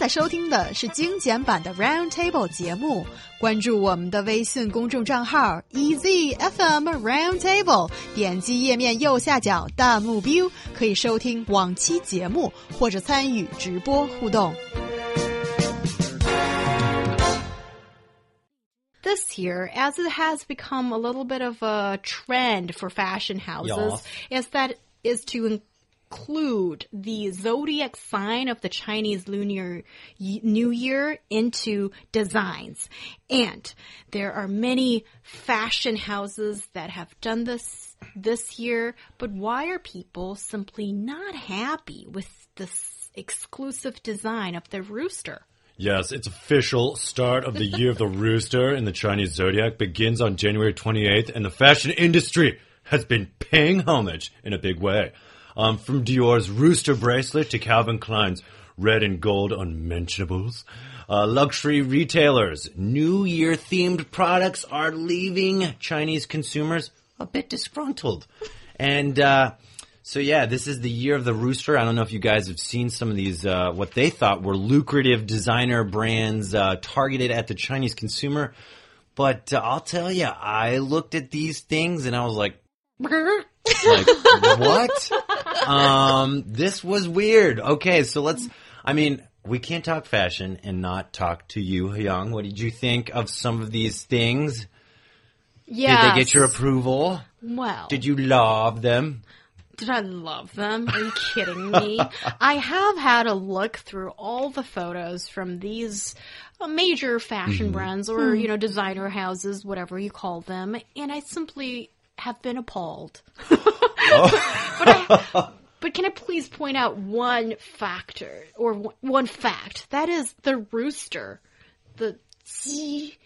在收听的是精简版的 Round Table 节目。关注我们的微信公众账号 EZFM Round Table，点击页面右下角弹幕 view，可以收听往期节目或者参与直播互动。This year, as it has become a little bit of a trend for fashion houses, is that is to include the zodiac sign of the Chinese Lunar New Year into designs. And there are many fashion houses that have done this this year, but why are people simply not happy with this exclusive design of the rooster? Yes, it's official. Start of the year of the rooster in the Chinese zodiac begins on January 28th, and the fashion industry has been paying homage in a big way. Um, from Dior's rooster bracelet to Calvin Klein's red and gold unmentionables. Uh, luxury retailers, New Year themed products are leaving Chinese consumers a bit disgruntled. And, uh, so yeah, this is the year of the rooster. I don't know if you guys have seen some of these, uh, what they thought were lucrative designer brands uh, targeted at the Chinese consumer. But uh, I'll tell you, I looked at these things and I was like, like what? Um, this was weird. Okay, so let's. I mean, we can't talk fashion and not talk to you, Young. What did you think of some of these things? Yeah. Did they get your approval? Well, Did you love them? Did I love them? Are you kidding me? I have had a look through all the photos from these uh, major fashion Mm-hmm. brands or, you know, designer houses, whatever you call them, and I simply have been appalled. but, I, but can I please point out one factor or one- one fact? That is the rooster. The ji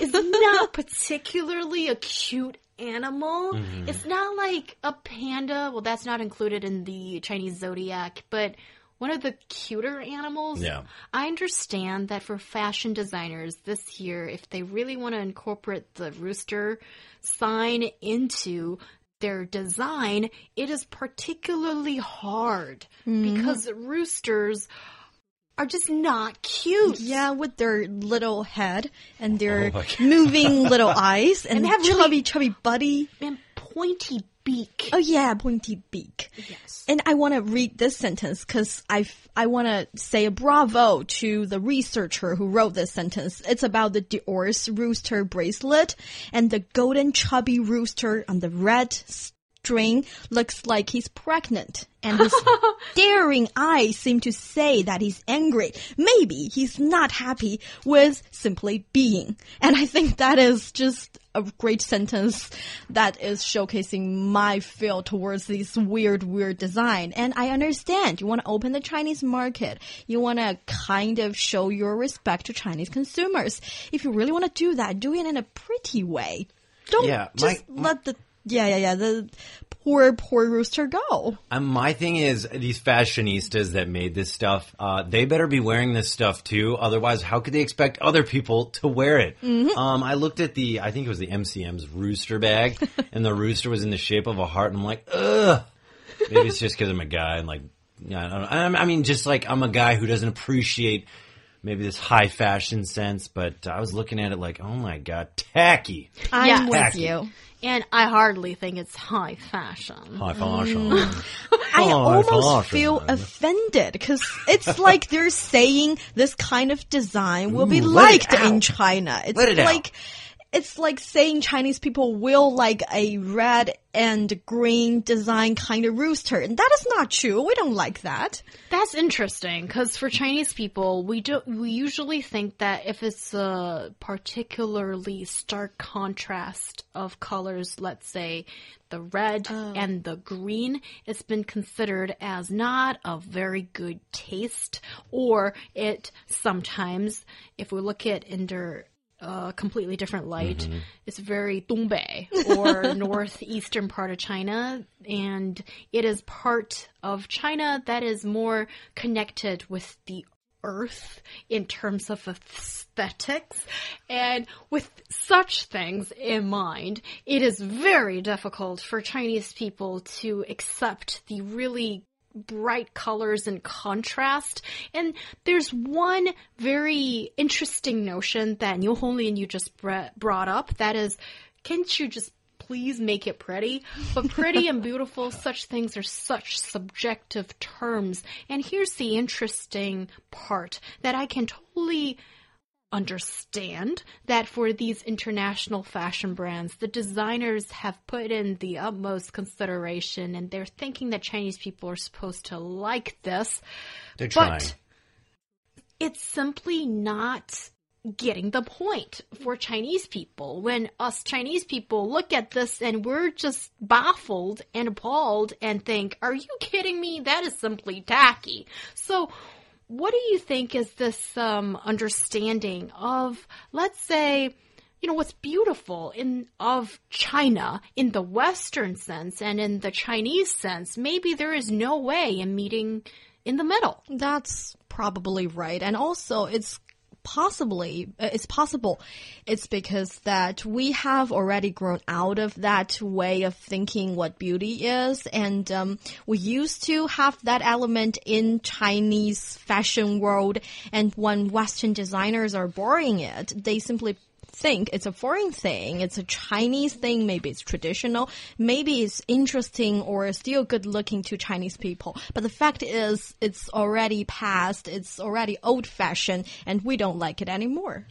is not particularly a cute animal. Mm-hmm. It's not like a panda. Well, that's not included in the Chinese zodiac, but one of the cuter animals. Yeah. I understand that for fashion designers this year, if they really want to incorporate the rooster sign into their design, it is particularly hard mm-hmm. because roosters are just not cute. Yeah, with their little head and oh their Oh moving little eyes and, And they have chubby, really- chubby buddy. And pointy beak. Oh yeah, pointy beak. Yes. And I want to read this sentence because I I want to say a bravo to the researcher who wrote this sentence. It's about the Dior's rooster bracelet and the golden chubby rooster on the red string looks like he's pregnant and his staring eyes seem to say that he's angry. Maybe he's not happy with simply being. And I think that is just a great sentence that is showcasing my feel towards this weird, weird design. And I understand you want to open the Chinese market. You want to kind of show your respect to Chinese consumers. If you really want to do that, do it in a pretty way. Don't Yeah, just my- let the yeah, yeah, yeah, the poor, poor rooster go. Um, my thing is these fashionistas that made this stuff, uh, they better be wearing this stuff too. Otherwise, how could they expect other people to wear it? Um, I looked at the, I think it was the MCM's rooster bag, and the rooster was in the shape of a heart, and I'm like, ugh. Maybe it's just because I'm a guy and like, yeah, I, don't know. I'm- I mean, just like I'm a guy who doesn't appreciate maybe this high fashion sense, but I was looking at it like, oh my god, tacky, I'm Yes. with Tacky. you. And I hardly think it's high fashion. high fashion. Mm. I Oh, almost fashion. feel offended because it's like they're saying this kind of design will be Ooh, let it liked in. China. It's Let it out. It's like saying Chinese people will like a red and green design kind of rooster, and that is not true. We don't like that. That's interesting because for Chinese people, we do we usually think that if it's a particularly stark contrast of colors, let's say the red oh. and the green, it's been considered as not a very good taste, or it sometimes, if we look at under a completely different light. Mm-hmm. It's very Dongbei or northeastern part of China, and it is part of China that is more connected with the earth in terms of aesthetics. And with such things in mind, it is very difficult for Chinese people to accept the really bright colors and contrast. And there's one very interesting notion that Niu Honglin and you just brought up. That is, can't you just please make it pretty? But pretty and beautiful, such things are such subjective terms. And here's the interesting part that I can totally understand that for these international fashion brands, the designers have put in the utmost consideration and they're thinking that Chinese people are supposed to like this. They're trying. But it's simply not getting the point for Chinese people. When us Chinese people look at this and we're just baffled and appalled and think, are you kidding me? That is simply tacky. So what do you think is this um, understanding of, let's say, you know, what's beautiful in of China in the Western sense and in the Chinese sense? Maybe there is no way in meeting in the middle. That's probably right. And also, it's possibly uh, it's possible. It's because that we have already grown out of that way of thinking what beauty is. And um, we used to have that element in chinese fashion world. And when western designers are borrowing it they simply think it's a foreign thing, it's a Chinese thing, maybe it's traditional, maybe it's interesting or still good looking to Chinese people. But the fact is, it's already past, it's already old fashioned, and we don't like it anymore.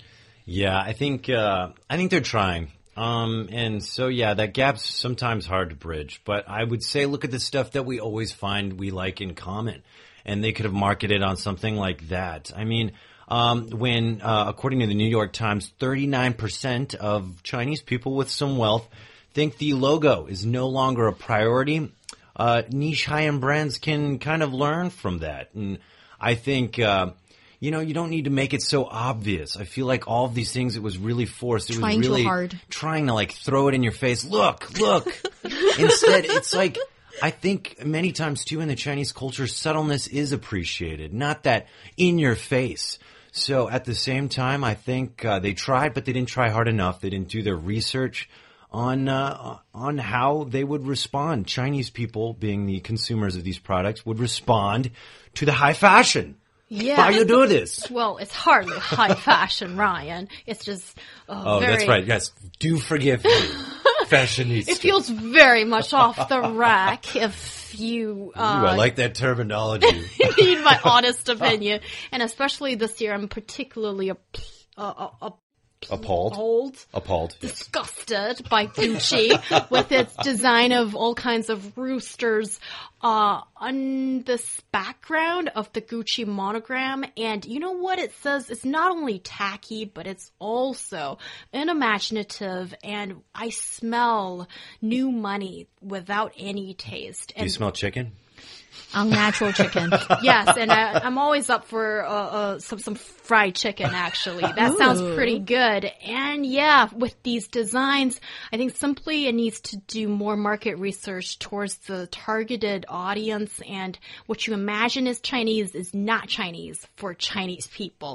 Yeah, I think uh, I think they're trying. Um, and so yeah, that gap's sometimes hard to bridge. But I would say look at the stuff that we always find we like in common, and they could have marketed on something like that. I mean. Um, when, uh, according to the New York Times, 39% of Chinese people with some wealth think the logo is no longer a priority. Uh, niche high-end brands can kind of learn from that. And I think, uh, you know, you don't need to make it so obvious. I feel like all of these things, it was really forced. It Trying was too really hard. trying to like throw it in your face. Look, look. Instead, it's like, I think many times too in the Chinese culture, subtleness is appreciated, not that in your face. So at the same time, I think uh, they tried, but they didn't try hard enough. They didn't do their research on uh, on how they would respond. Chinese people, being the consumers of these products, would respond to the high fashion. Yeah. Why you do this? Well, it's hardly high fashion, Ryan. It's just uh, Oh, very, that's right. Yes, do forgive me, fashionista. It feels very much off the rack if you Ooh, uh, I like that terminology. need my honest opinion. And especially this year, I'm particularly a, a, a, Appalled. appalled, Appalled. Yes. disgusted by Gucci with its design of all kinds of roosters uh, on this background of the Gucci monogram. And you know what it says? It's not only tacky, but it's also unimaginative. And I smell new money without any taste. Do you smell chicken? Unnatural chicken. yes, and I, I'm always up for uh, uh, some some fried chicken. Actually, that sounds pretty good. And yeah, with these designs, I think simply it needs to do more market research towards the targeted audience. And what you imagine is Chinese is not Chinese for Chinese people.